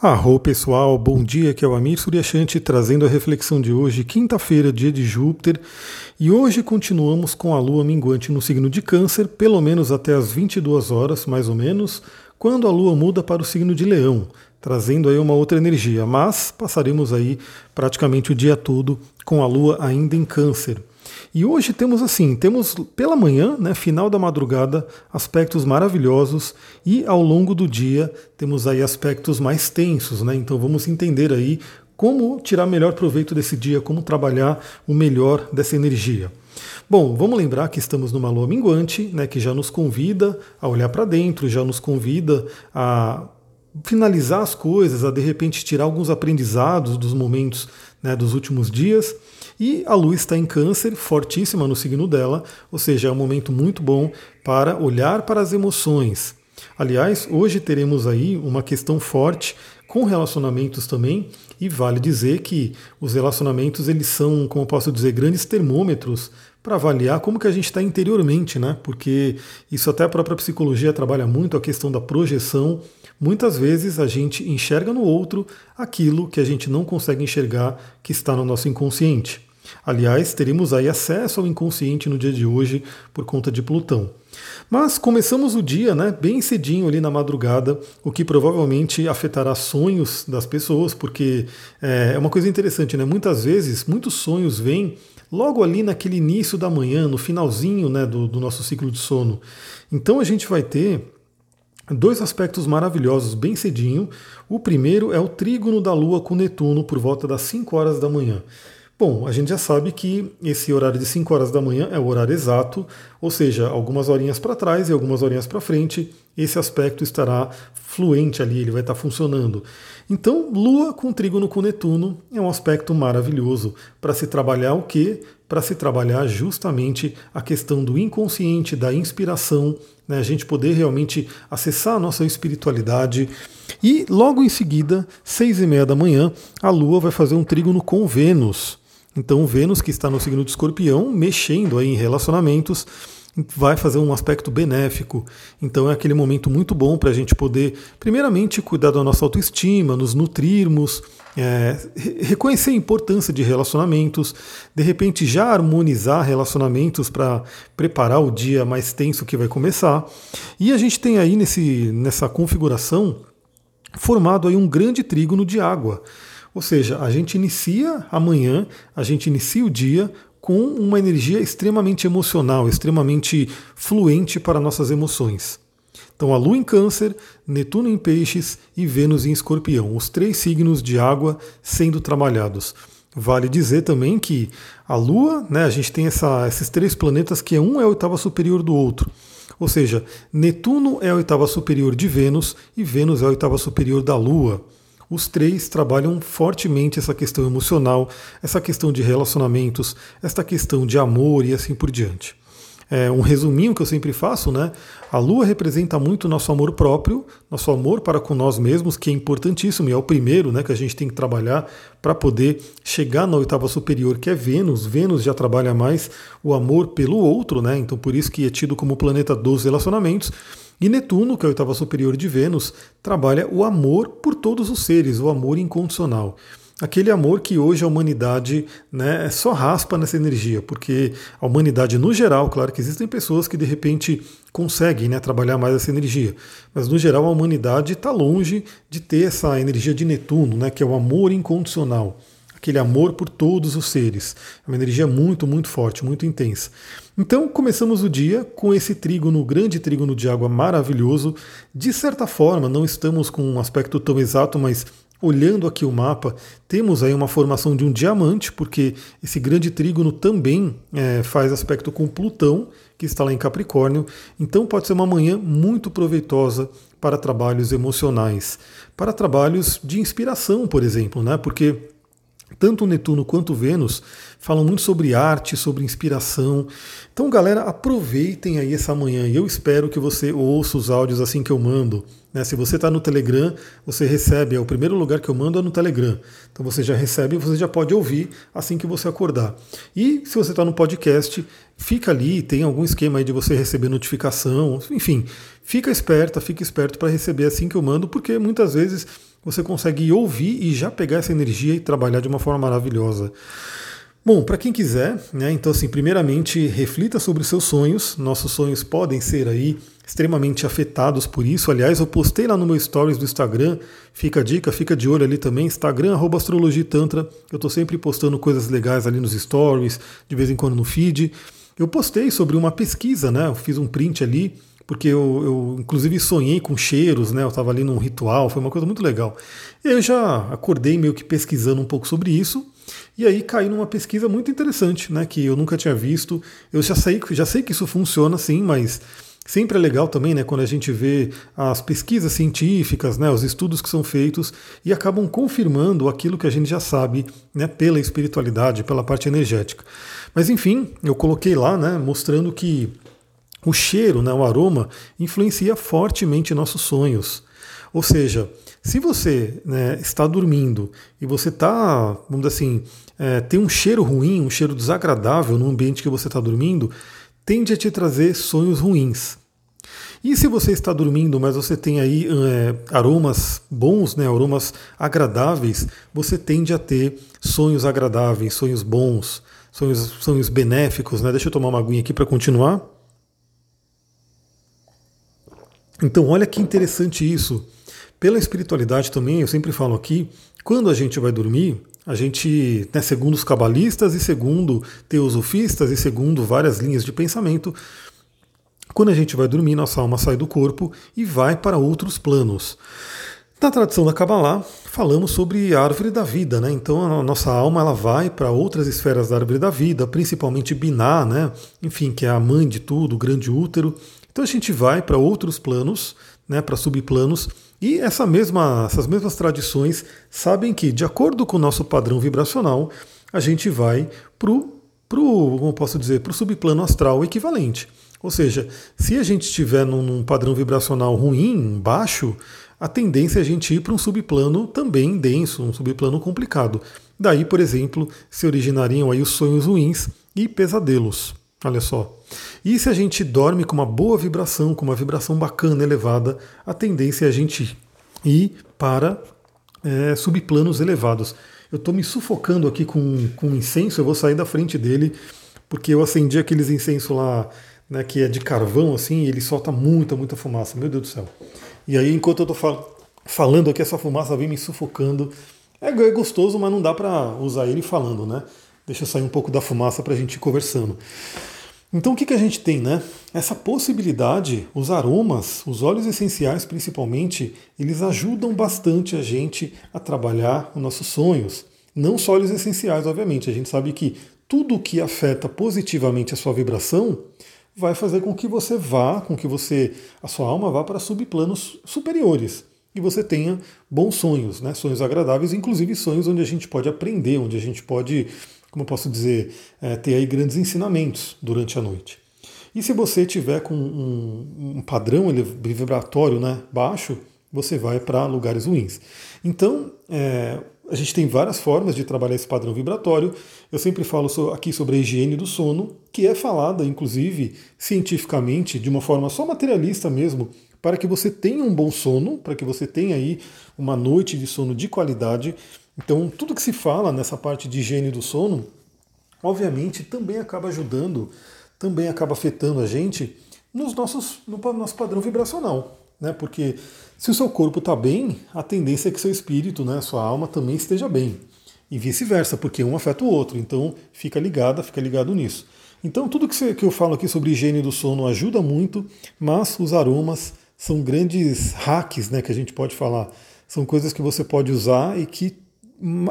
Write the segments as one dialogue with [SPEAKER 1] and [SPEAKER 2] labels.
[SPEAKER 1] Arro pessoal, bom dia, aqui é o Amir Suryashanti trazendo a reflexão de hoje, quinta-feira, dia de Júpiter, e hoje continuamos com a lua minguante no signo de Câncer, pelo menos até as 22 horas, mais ou menos, quando a lua muda para o signo de Leão, trazendo aí uma outra energia, mas passaremos aí praticamente o dia todo com a lua ainda em Câncer. E hoje temos assim, temos pela manhã, né, final da madrugada, aspectos maravilhosos e ao longo do dia temos aí aspectos mais tensos, né? Então vamos entender aí como tirar melhor proveito desse dia, como trabalhar o melhor dessa energia. Bom, vamos lembrar que estamos numa lua minguante, né, que já nos convida a olhar para dentro, já nos convida a finalizar as coisas, a de repente tirar alguns aprendizados dos momentos né, dos últimos dias. E a lua está em câncer, fortíssima no signo dela, ou seja, é um momento muito bom para olhar para as emoções. Aliás, hoje teremos aí uma questão forte com relacionamentos também, e vale dizer que os relacionamentos eles são, como posso dizer, grandes termômetros para avaliar como que a gente está interiormente, né? Porque isso até a própria psicologia trabalha muito a questão da projeção. Muitas vezes a gente enxerga no outro aquilo que a gente não consegue enxergar que está no nosso inconsciente. Aliás, teremos aí acesso ao inconsciente no dia de hoje por conta de Plutão. Mas começamos o dia, né, bem cedinho ali na madrugada, o que provavelmente afetará sonhos das pessoas, porque é, é uma coisa interessante, né? Muitas vezes, muitos sonhos vêm logo ali naquele início da manhã, no finalzinho né, do, do nosso ciclo de sono. Então a gente vai ter dois aspectos maravilhosos bem cedinho. O primeiro é o trígono da Lua com Netuno por volta das 5 horas da manhã. Bom, a gente já sabe que esse horário de 5 horas da manhã é o horário exato, ou seja, algumas horinhas para trás e algumas horinhas para frente, esse aspecto estará fluente ali, ele vai estar funcionando. Então, Lua com trígono com Netuno é um aspecto maravilhoso para se trabalhar o quê? Para se trabalhar justamente a questão do inconsciente, da inspiração, né? a gente poder realmente acessar a nossa espiritualidade. E logo em seguida, seis e meia da manhã, a Lua vai fazer um trígono com Vênus. Então, Vênus, que está no signo de Escorpião, mexendo aí em relacionamentos, vai fazer um aspecto benéfico. Então, é aquele momento muito bom para a gente poder, primeiramente, cuidar da nossa autoestima, nos nutrirmos, é, reconhecer a importância de relacionamentos, de repente já harmonizar relacionamentos para preparar o dia mais tenso que vai começar. E a gente tem aí nesse, nessa configuração formado aí um grande trígono de água. Ou seja, a gente inicia amanhã, a gente inicia o dia com uma energia extremamente emocional, extremamente fluente para nossas emoções. Então, a Lua em Câncer, Netuno em Peixes e Vênus em Escorpião, os três signos de água sendo trabalhados. Vale dizer também que a Lua, né, a gente tem essa, esses três planetas que um é a oitava superior do outro. Ou seja, Netuno é a oitava superior de Vênus e Vênus é a oitava superior da Lua os três trabalham fortemente essa questão emocional, essa questão de relacionamentos, essa questão de amor e assim por diante. É um resuminho que eu sempre faço, né? A Lua representa muito o nosso amor próprio, nosso amor para com nós mesmos, que é importantíssimo e é o primeiro, né, que a gente tem que trabalhar para poder chegar na oitava superior, que é Vênus. Vênus já trabalha mais o amor pelo outro, né? Então por isso que é tido como planeta dos relacionamentos. E Netuno, que é a oitava superior de Vênus, trabalha o amor por todos os seres, o amor incondicional. Aquele amor que hoje a humanidade né, só raspa nessa energia, porque a humanidade no geral, claro que existem pessoas que de repente conseguem né, trabalhar mais essa energia, mas no geral a humanidade está longe de ter essa energia de Netuno, né, que é o amor incondicional aquele amor por todos os seres. É uma energia muito, muito forte, muito intensa. Então começamos o dia com esse trígono, grande trígono de água maravilhoso. De certa forma, não estamos com um aspecto tão exato, mas olhando aqui o mapa, temos aí uma formação de um diamante, porque esse grande trígono também é, faz aspecto com Plutão, que está lá em Capricórnio. Então pode ser uma manhã muito proveitosa para trabalhos emocionais, para trabalhos de inspiração, por exemplo, né? Porque tanto Netuno quanto Vênus falam muito sobre arte, sobre inspiração. Então, galera, aproveitem aí essa manhã eu espero que você ouça os áudios assim que eu mando. Né? Se você está no Telegram, você recebe, é o primeiro lugar que eu mando é no Telegram. Então você já recebe e você já pode ouvir assim que você acordar. E se você está no podcast, fica ali, tem algum esquema aí de você receber notificação, enfim, fica esperta, fica esperto para receber assim que eu mando, porque muitas vezes você consegue ouvir e já pegar essa energia e trabalhar de uma forma maravilhosa. Bom, para quem quiser, né? Então, assim, primeiramente, reflita sobre seus sonhos. Nossos sonhos podem ser aí extremamente afetados por isso. Aliás, eu postei lá no meu stories do Instagram. Fica a dica, fica de olho ali também. Instagram, arroba Astrologia Tantra. Eu estou sempre postando coisas legais ali nos stories, de vez em quando no feed. Eu postei sobre uma pesquisa, né? Eu fiz um print ali porque eu, eu, inclusive sonhei com cheiros, né? Eu estava ali num ritual, foi uma coisa muito legal. Eu já acordei meio que pesquisando um pouco sobre isso, e aí caí numa pesquisa muito interessante, né? Que eu nunca tinha visto. Eu já sei, já sei que isso funciona sim, mas sempre é legal também, né? Quando a gente vê as pesquisas científicas, né? Os estudos que são feitos e acabam confirmando aquilo que a gente já sabe, né? Pela espiritualidade, pela parte energética. Mas enfim, eu coloquei lá, né? Mostrando que o cheiro, né, o aroma, influencia fortemente nossos sonhos. Ou seja, se você né, está dormindo e você está, vamos dizer assim, é, tem um cheiro ruim, um cheiro desagradável no ambiente que você está dormindo, tende a te trazer sonhos ruins. E se você está dormindo, mas você tem aí é, aromas bons, né, aromas agradáveis, você tende a ter sonhos agradáveis, sonhos bons, sonhos, sonhos benéficos. Né? Deixa eu tomar uma aguinha aqui para continuar. Então, olha que interessante isso. Pela espiritualidade também, eu sempre falo aqui, quando a gente vai dormir, a gente, né, segundo os cabalistas e segundo teosofistas e segundo várias linhas de pensamento, quando a gente vai dormir, nossa alma sai do corpo e vai para outros planos. Na tradição da Kabbalah, falamos sobre a árvore da vida, né? Então a nossa alma ela vai para outras esferas da árvore da vida, principalmente Binah, né? Enfim, que é a mãe de tudo, o grande útero. Então a gente vai para outros planos, né, para subplanos, e essa mesma, essas mesmas tradições sabem que, de acordo com o nosso padrão vibracional, a gente vai para o, como posso dizer, para o subplano astral equivalente. Ou seja, se a gente estiver num, num padrão vibracional ruim, baixo, a tendência é a gente ir para um subplano também denso, um subplano complicado. Daí, por exemplo, se originariam aí os sonhos ruins e pesadelos. Olha só. E se a gente dorme com uma boa vibração, com uma vibração bacana, elevada, a tendência é a gente ir para é, subplanos elevados. Eu estou me sufocando aqui com, com incenso, eu vou sair da frente dele, porque eu acendi aqueles incensos lá, né, que é de carvão, assim, e ele solta muita, muita fumaça. Meu Deus do céu. E aí, enquanto eu estou fal falando aqui, essa fumaça vem me sufocando. É, é gostoso, mas não dá para usar ele falando, né? Deixa sair um pouco da fumaça para a gente ir conversando. Então o que, que a gente tem, né? Essa possibilidade, os aromas, os óleos essenciais principalmente, eles ajudam bastante a gente a trabalhar os nossos sonhos. Não só óleos essenciais, obviamente. A gente sabe que tudo que afeta positivamente a sua vibração vai fazer com que você vá, com que você, a sua alma vá para subplanos superiores e você tenha bons sonhos, né? Sonhos agradáveis, inclusive sonhos onde a gente pode aprender, onde a gente pode como eu posso dizer, é, ter aí grandes ensinamentos durante a noite. E se você tiver com um, um padrão vibratório né, baixo, você vai para lugares ruins. Então, é, a gente tem várias formas de trabalhar esse padrão vibratório. Eu sempre falo aqui sobre a higiene do sono, que é falada, inclusive, cientificamente, de uma forma só materialista mesmo, para que você tenha um bom sono, para que você tenha aí uma noite de sono de qualidade. Então, tudo que se fala nessa parte de higiene do sono, obviamente, também acaba ajudando, também acaba afetando a gente nos nossos, no nosso padrão vibracional. Né? Porque se o seu corpo está bem, a tendência é que seu espírito, né, sua alma também esteja bem. E vice-versa, porque um afeta o outro. Então, fica ligada, fica ligado nisso. Então, tudo que, que eu falo aqui sobre higiene do sono ajuda muito, mas os aromas são grandes hacks né, que a gente pode falar. São coisas que você pode usar e que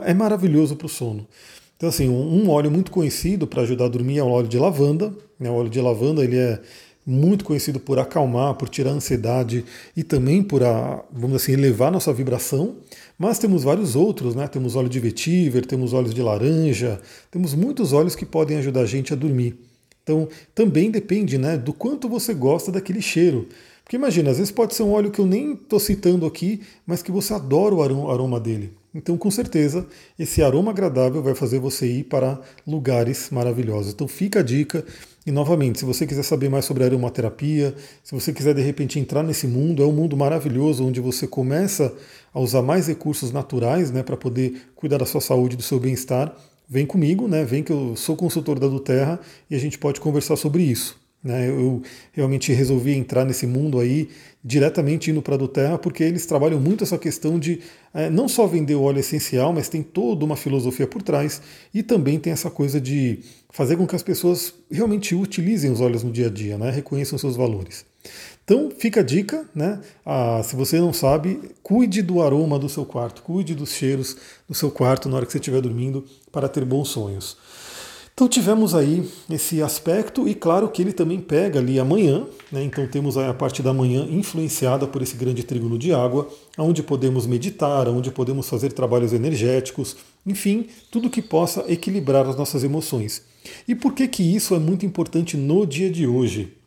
[SPEAKER 1] é maravilhoso para o sono. Então, assim, um óleo muito conhecido para ajudar a dormir é o óleo de lavanda. Né? O óleo de lavanda ele é muito conhecido por acalmar, por tirar a ansiedade e também por, a, vamos assim, elevar nossa vibração. Mas temos vários outros, né? Temos óleo de vetiver, temos óleos de laranja, temos muitos óleos que podem ajudar a gente a dormir. Então, também depende, né, do quanto você gosta daquele cheiro. Porque imagina, às vezes pode ser um óleo que eu nem estou citando aqui, mas que você adora o aroma dele. Então, com certeza, esse aroma agradável vai fazer você ir para lugares maravilhosos. Então, fica a dica. E novamente, se você quiser saber mais sobre aromaterapia, se você quiser de repente entrar nesse mundo, é um mundo maravilhoso onde você começa a usar mais recursos naturais né, para poder cuidar da sua saúde, do seu bem-estar. Vem comigo, né? Vem que eu sou consultor da do Terra e a gente pode conversar sobre isso. Né? Eu realmente resolvi entrar nesse mundo aí diretamente indo para a do Terra, porque eles trabalham muito essa questão de é, não só vender o óleo essencial, mas tem toda uma filosofia por trás e também tem essa coisa de fazer com que as pessoas realmente utilizem os óleos no dia a dia, né? reconheçam seus valores. Então fica a dica, né? Ah, se você não sabe, cuide do aroma do seu quarto, cuide dos cheiros do seu quarto na hora que você estiver dormindo para ter bons sonhos. Então tivemos aí esse aspecto e claro que ele também pega ali amanhã, né? então temos a parte da manhã influenciada por esse grande trígono de água, onde podemos meditar, onde podemos fazer trabalhos energéticos, enfim, tudo que possa equilibrar as nossas emoções. E por que que isso é muito importante no dia de hoje?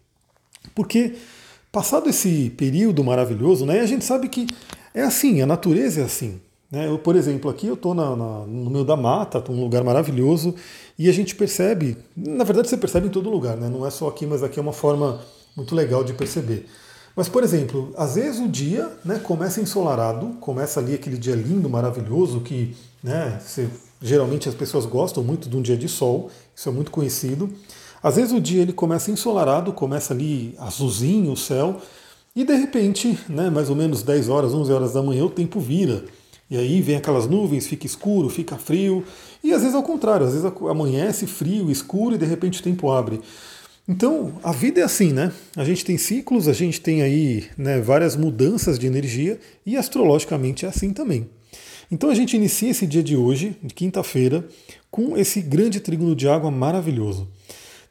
[SPEAKER 1] Porque passado esse período maravilhoso, né, a gente sabe que é assim, a natureza é assim. Né? Eu, por exemplo, aqui eu estou no meio da mata, um lugar maravilhoso, e a gente percebe, na verdade você percebe em todo lugar, né? não é só aqui, mas aqui é uma forma muito legal de perceber. Mas, por exemplo, às vezes o dia né, começa ensolarado, começa ali aquele dia lindo, maravilhoso, que né, você, geralmente as pessoas gostam muito de um dia de sol, isso é muito conhecido. Às vezes o dia ele começa ensolarado, começa ali azulzinho o céu, e de repente, né, mais ou menos 10 horas, 11 horas da manhã, o tempo vira. E aí vem aquelas nuvens, fica escuro, fica frio. E às vezes ao contrário, às vezes amanhece frio, escuro e de repente o tempo abre. Então, a vida é assim, né? A gente tem ciclos, a gente tem aí né, várias mudanças de energia e astrologicamente é assim também. Então a gente inicia esse dia de hoje, de quinta-feira, com esse grande trígono de água maravilhoso.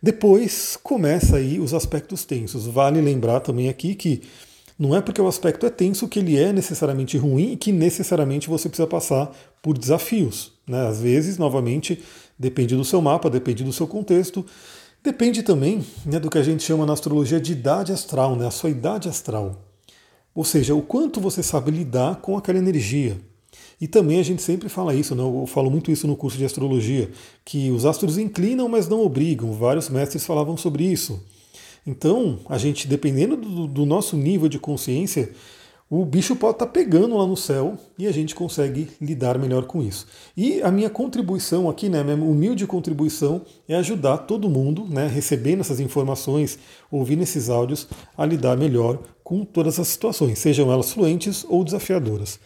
[SPEAKER 1] Depois começa aí os aspectos tensos. Vale lembrar também aqui que não é porque o aspecto é tenso que ele é necessariamente ruim e que necessariamente você precisa passar por desafios. Né? Às vezes, novamente, depende do seu mapa, depende do seu contexto, depende também né, do que a gente chama na astrologia de idade astral, né? a sua idade astral. Ou seja, o quanto você sabe lidar com aquela energia. E também a gente sempre fala isso, né? eu falo muito isso no curso de astrologia, que os astros inclinam, mas não obrigam. Vários mestres falavam sobre isso. Então, a gente, dependendo do, do nosso nível de consciência, o bicho pode estar tá pegando lá no céu e a gente consegue lidar melhor com isso. E a minha contribuição aqui, né, minha humilde contribuição, é ajudar todo mundo, né, recebendo essas informações, ouvindo esses áudios, a lidar melhor com todas as situações, sejam elas fluentes ou desafiadoras.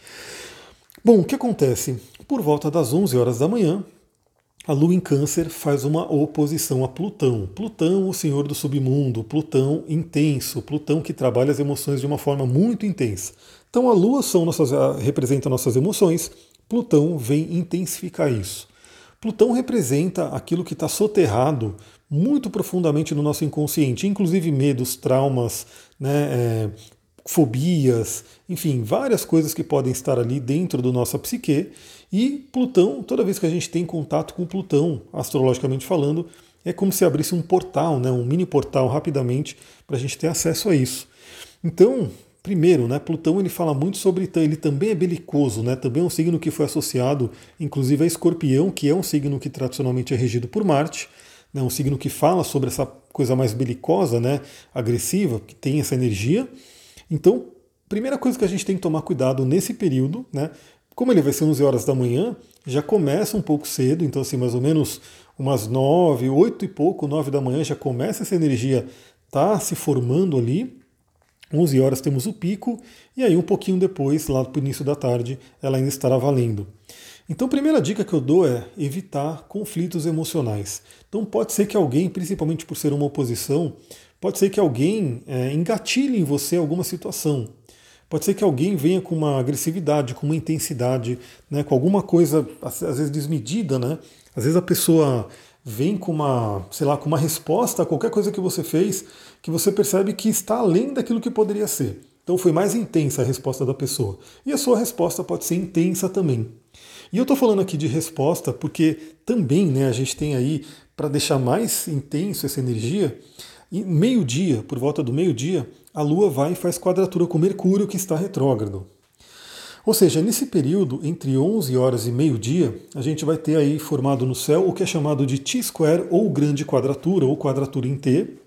[SPEAKER 1] Bom, o que acontece? Por volta das 11 horas da manhã, a Lua em Câncer faz uma oposição a Plutão. Plutão, o senhor do submundo, Plutão intenso, Plutão que trabalha as emoções de uma forma muito intensa. Então a Lua são nossas, representa nossas emoções, Plutão vem intensificar isso. Plutão representa aquilo que está soterrado muito profundamente no nosso inconsciente, inclusive medos, traumas, né, é, fobias, enfim, várias coisas que podem estar ali dentro da nossa psique e Plutão, toda vez que a gente tem contato com Plutão, astrologicamente falando, é como se abrisse um portal, né, um mini portal rapidamente para a gente ter acesso a isso. Então, primeiro, né, Plutão ele fala muito sobre, ele também é belicoso, né, também é um signo que foi associado, inclusive a Escorpião, que é um signo que tradicionalmente é regido por Marte, né, um signo que fala sobre essa coisa mais belicosa, né, agressiva, que tem essa energia. Então, primeira coisa que a gente tem que tomar cuidado nesse período, né, como ele vai ser 11 horas da manhã, já começa um pouco cedo, então assim, mais ou menos umas 9, 8 e pouco, 9 da manhã já começa essa energia tá se formando ali. 11 horas temos o pico e aí um pouquinho depois, lá para o início da tarde, ela ainda estará valendo. Então, a primeira dica que eu dou é evitar conflitos emocionais. Então, pode ser que alguém, principalmente por ser uma oposição, pode ser que alguém é, engatilhe em você alguma situação. Pode ser que alguém venha com uma agressividade, com uma intensidade, né, com alguma coisa às vezes desmedida, né? Às vezes a pessoa vem com uma, sei lá, com uma resposta a qualquer coisa que você fez, que você percebe que está além daquilo que poderia ser. Então foi mais intensa a resposta da pessoa. E a sua resposta pode ser intensa também. E eu estou falando aqui de resposta porque também né, a gente tem aí, para deixar mais intenso essa energia, meio-dia, por volta do meio-dia, a Lua vai e faz quadratura com Mercúrio, que está retrógrado. Ou seja, nesse período, entre 11 horas e meio-dia, a gente vai ter aí formado no céu o que é chamado de T-square, ou grande quadratura, ou quadratura em T,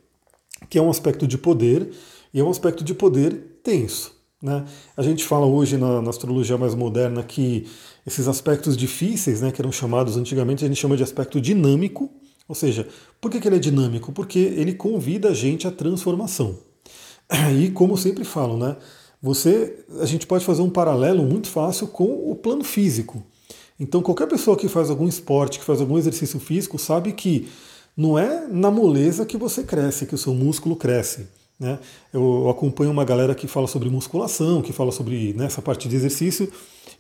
[SPEAKER 1] que é um aspecto de poder, e é um aspecto de poder tenso. Né? A gente fala hoje na, na, astrologia mais moderna que esses aspectos difíceis, né, que eram chamados antigamente, a gente chama de aspecto dinâmico. Ou seja, por que, ele é dinâmico? Porque ele convida a gente à transformação. E como sempre falo, né? Você, a gente pode fazer um paralelo muito fácil com o plano físico. Então, qualquer pessoa que faz algum esporte, que faz algum exercício físico, sabe que não é na moleza que você cresce, que o seu músculo cresce. Né? Eu acompanho uma galera que fala sobre musculação, que fala sobre né, essa parte de exercício,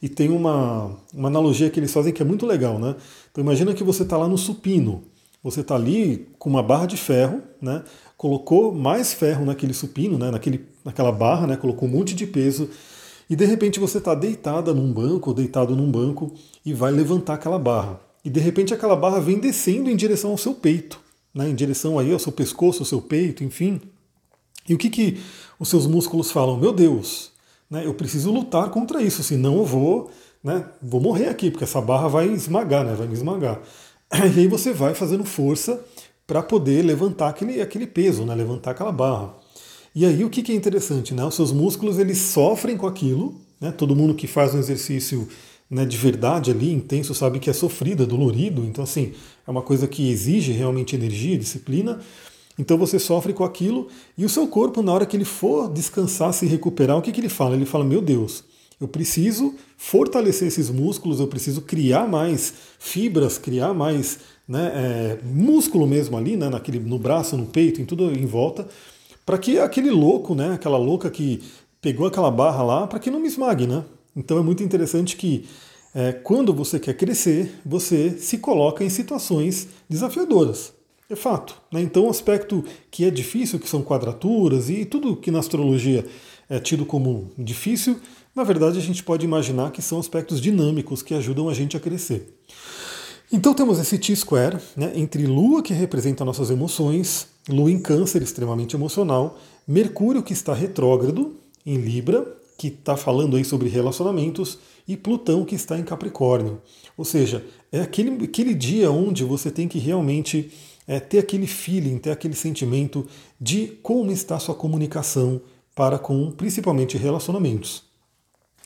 [SPEAKER 1] e tem uma, uma analogia que eles fazem que é muito legal. Né? Então, imagina que você está lá no supino. Você está ali com uma barra de ferro, né? colocou mais ferro naquele supino, né? Naquele, naquela barra, né? colocou um monte de peso, e de repente você está deitada num banco, ou deitado num banco, e vai levantar aquela barra. E de repente aquela barra vem descendo em direção ao seu peito, né? em direção aí ao seu pescoço, ao seu peito, enfim. E o que, que os seus músculos falam? Meu Deus, né? eu preciso lutar contra isso, senão eu vou, né? vou morrer aqui, porque essa barra vai esmagar, né? vai me esmagar. E aí você vai fazendo força para poder levantar aquele, aquele peso, né? levantar aquela barra. E aí o que, que é interessante? Né? Os seus músculos eles sofrem com aquilo, né? todo mundo que faz um exercício né, de verdade ali, intenso, sabe que é sofrido, é dolorido, então assim, é uma coisa que exige realmente energia, disciplina. Então você sofre com aquilo e o seu corpo, na hora que ele for descansar, se recuperar, o que, que ele fala? Ele fala: Meu Deus, eu preciso fortalecer esses músculos, eu preciso criar mais fibras, criar mais né, é, músculo mesmo ali, né, naquele, no braço, no peito, em tudo em volta, para que aquele louco, né, aquela louca que pegou aquela barra lá, para que não me esmague, né? Então é muito interessante que é, quando você quer crescer, você se coloca em situações desafiadoras. É fato. Né? Então, o aspecto que é difícil, que são quadraturas e tudo que na astrologia é tido como difícil, na verdade, a gente pode imaginar que são aspectos dinâmicos que ajudam a gente a crescer. Então temos esse T-square né, entre Lua, que representa nossas emoções, Lua em Câncer, extremamente emocional, Mercúrio, que está retrógrado em Libra, que está falando aí sobre relacionamentos, e Plutão, que está em Capricórnio. Ou seja, é aquele, aquele dia onde você tem que realmente é, ter aquele feeling, ter aquele sentimento de como está sua comunicação para com principalmente relacionamentos.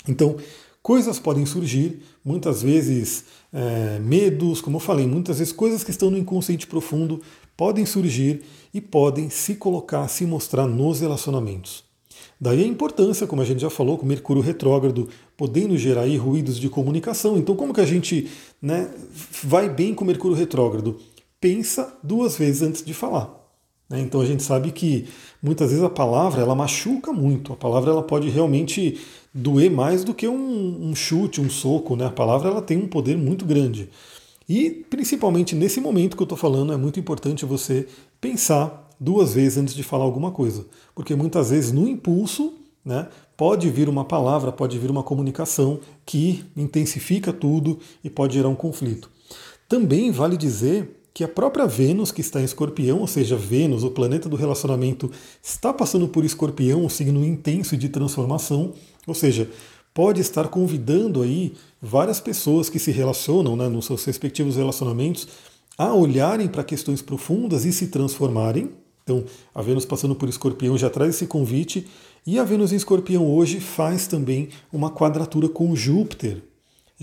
[SPEAKER 1] Então, coisas podem surgir, muitas vezes é, medos, como eu falei, muitas vezes coisas que estão no inconsciente profundo podem surgir e podem se colocar, se mostrar nos relacionamentos. Daí a importância, como a gente já falou, com Mercúrio retrógrado podendo gerar ruídos de comunicação. Então, como que a gente né, vai bem com Mercúrio retrógrado? Pensa duas vezes antes de falar. Né? Então a gente sabe que muitas vezes a palavra ela machuca muito. A palavra ela pode realmente doer mais do que um, um chute, um soco. Né? A palavra ela tem um poder muito grande. E principalmente nesse momento que eu estou falando, é muito importante você pensar duas vezes antes de falar alguma coisa. Porque muitas vezes no impulso né, pode vir uma palavra, pode vir uma comunicação que intensifica tudo e pode gerar um conflito. Também vale dizer que a própria Vênus, que está em escorpião, ou seja, Vênus, o planeta do relacionamento, está passando por escorpião, um signo intenso de transformação, ou seja, pode estar convidando aí várias pessoas que se relacionam né, nos seus respectivos relacionamentos a olharem para questões profundas e se transformarem. Então, a Vênus passando por escorpião já traz esse convite, e a Vênus em escorpião hoje faz também uma quadratura com Júpiter,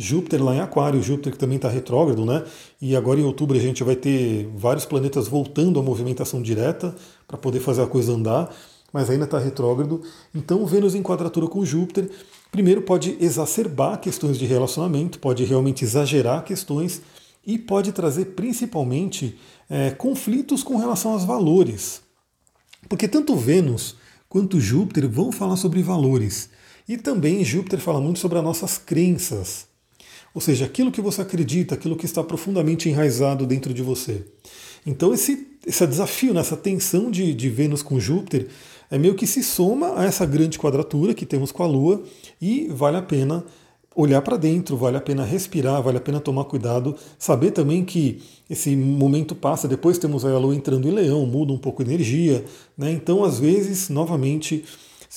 [SPEAKER 1] Júpiter lá em Aquário, Júpiter que também está retrógrado, né? E agora em outubro a gente vai ter vários planetas voltando à movimentação direta para poder fazer a coisa andar, mas ainda está retrógrado. Então Vênus em quadratura com Júpiter, primeiro pode exacerbar questões de relacionamento, pode realmente exagerar questões e pode trazer principalmente é, conflitos com relação aos valores. Porque tanto Vênus quanto Júpiter vão falar sobre valores. E também Júpiter fala muito sobre as nossas crenças. Ou seja, aquilo que você acredita, aquilo que está profundamente enraizado dentro de você. Então esse, esse desafio, né, tensão de, de Vênus com Júpiter, é meio que se soma a essa grande quadratura que temos com a Lua e vale a pena olhar para dentro, vale a pena respirar, vale a pena tomar cuidado, saber também que esse momento passa, depois temos a lua entrando em leão, muda um pouco a energia, né? Então, às vezes, novamente,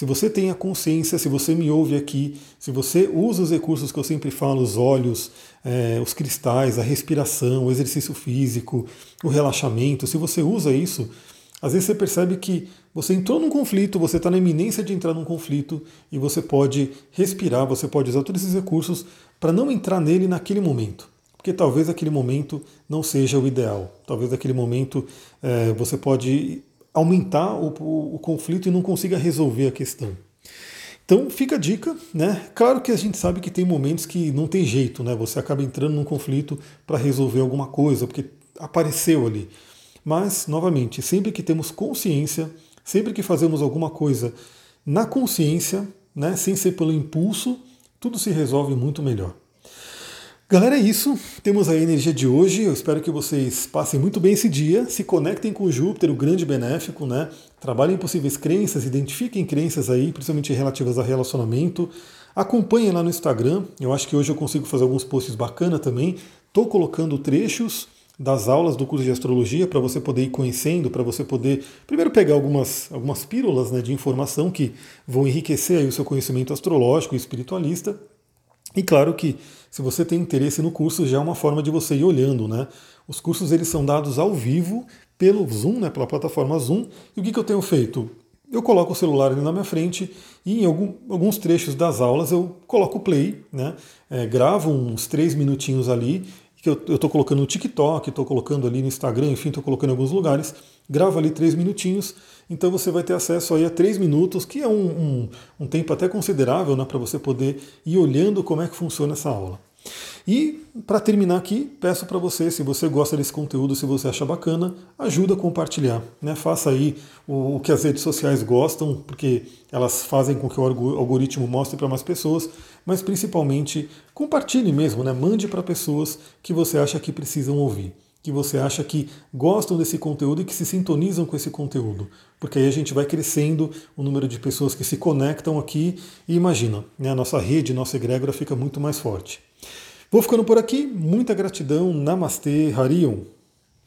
[SPEAKER 1] se você tem a consciência, se você me ouve aqui, se você usa os recursos que eu sempre falo, os olhos, é, os cristais, a respiração, o exercício físico, o relaxamento, se você usa isso, às vezes você percebe que você entrou num conflito, você está na iminência de entrar num conflito e você pode respirar, você pode usar todos esses recursos para não entrar nele naquele momento. Porque talvez aquele momento não seja o ideal. Talvez aquele momento é, você pode aumentar o, o, o conflito e não consiga resolver a questão. Então fica a dica, né? Claro que a gente sabe que tem momentos que não tem jeito, né? Você acaba entrando num conflito para resolver alguma coisa, porque apareceu ali. Mas, novamente, sempre que temos consciência, sempre que fazemos alguma coisa na consciência, né, sem ser pelo impulso, tudo se resolve muito melhor. Galera, é isso. Temos a energia de hoje. Eu espero que vocês passem muito bem esse dia, se conectem com Júpiter, o grande benéfico, né? Trabalhem possíveis crenças, identifiquem crenças aí, principalmente relativas a relacionamento. Acompanhem lá no Instagram. Eu acho que hoje eu consigo fazer alguns posts bacana também. Estou colocando trechos das aulas do curso de astrologia para você poder ir conhecendo, para você poder primeiro pegar algumas, algumas pílulas né, de informação que vão enriquecer o seu conhecimento astrológico e espiritualista. E claro que se você tem interesse no curso, já é uma forma de você ir olhando, né? Os cursos eles são dados ao vivo pelo Zoom, né, pela plataforma Zoom. E o que, que eu tenho feito? Eu coloco o celular ali na minha frente e em algum, alguns trechos das aulas eu coloco o play, né? É, gravo uns três minutinhos ali que eu estou colocando no TikTok, estou colocando ali no Instagram, enfim, estou colocando em alguns lugares. Gravo ali três minutinhos, então você vai ter acesso aí a três minutos, que é um, um, um tempo até considerável né, para você poder ir olhando como é que funciona essa aula. E para terminar aqui, peço para você, se você gosta desse conteúdo, se você acha bacana, ajuda a compartilhar. Né? Faça aí o, o que as redes sociais gostam, porque elas fazem com que o algoritmo mostre para mais pessoas, mas principalmente compartilhe mesmo, né? mande para pessoas que você acha que precisam ouvir que você acha que gostam desse conteúdo e que se sintonizam com esse conteúdo. Porque aí a gente vai crescendo o número de pessoas que se conectam aqui e imagina, né, a nossa rede, nossa egrégora fica muito mais forte. Vou ficando por aqui, muita gratidão, Namastê, Harion.